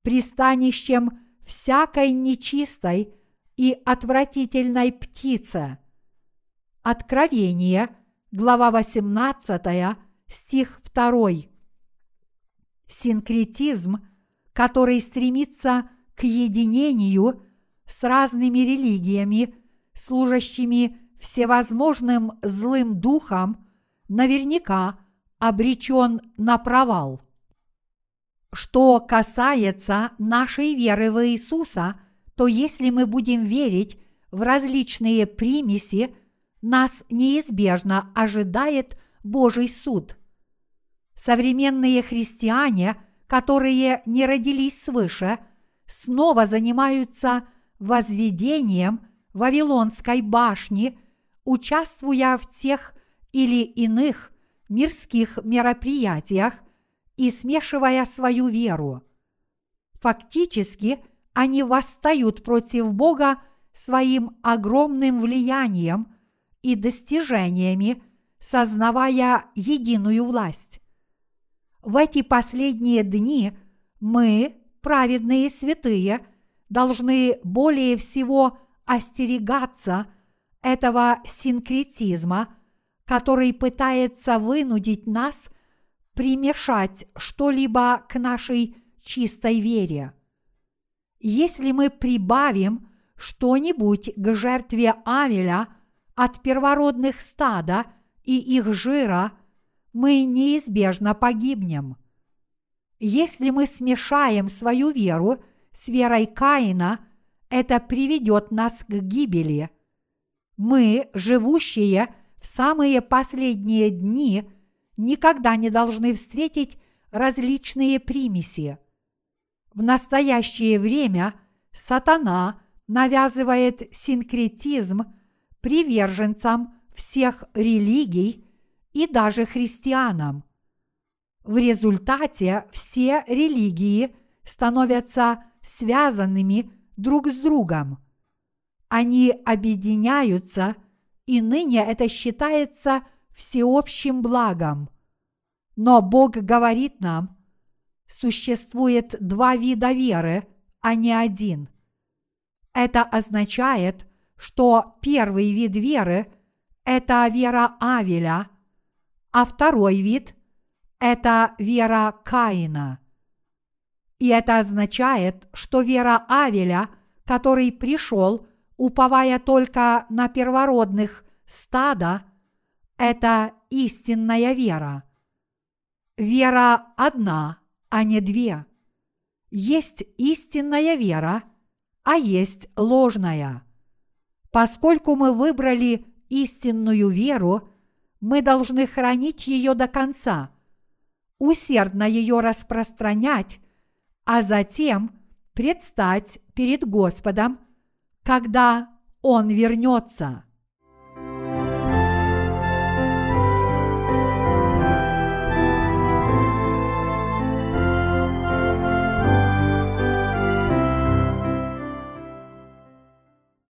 пристанищем всякой нечистой и отвратительной птице. Откровение, глава 18, стих 2. Синкретизм, который стремится к единению с разными религиями, служащими всевозможным злым духом, наверняка обречен на провал. Что касается нашей веры в Иисуса, то если мы будем верить в различные примеси, нас неизбежно ожидает Божий суд. Современные христиане, которые не родились свыше, снова занимаются возведением Вавилонской башни, участвуя в тех или иных мирских мероприятиях и смешивая свою веру. Фактически они восстают против Бога своим огромным влиянием и достижениями, сознавая единую власть. В эти последние дни мы, праведные святые, должны более всего остерегаться этого синкретизма, который пытается вынудить нас примешать что-либо к нашей чистой вере. Если мы прибавим что-нибудь к жертве Авеля от первородных стада и их жира, мы неизбежно погибнем. Если мы смешаем свою веру с верой Каина, это приведет нас к гибели. Мы, живущие в самые последние дни, никогда не должны встретить различные примеси. В настоящее время сатана навязывает синкретизм приверженцам всех религий и даже христианам. В результате все религии становятся связанными друг с другом. Они объединяются, и ныне это считается всеобщим благом. Но Бог говорит нам, существует два вида веры, а не один. Это означает, что первый вид веры – это вера Авеля, а второй вид – это вера Каина – и это означает, что вера Авеля, который пришел, уповая только на первородных стада, это истинная вера. Вера одна, а не две. Есть истинная вера, а есть ложная. Поскольку мы выбрали истинную веру, мы должны хранить ее до конца, усердно ее распространять, а затем предстать перед Господом, когда Он вернется.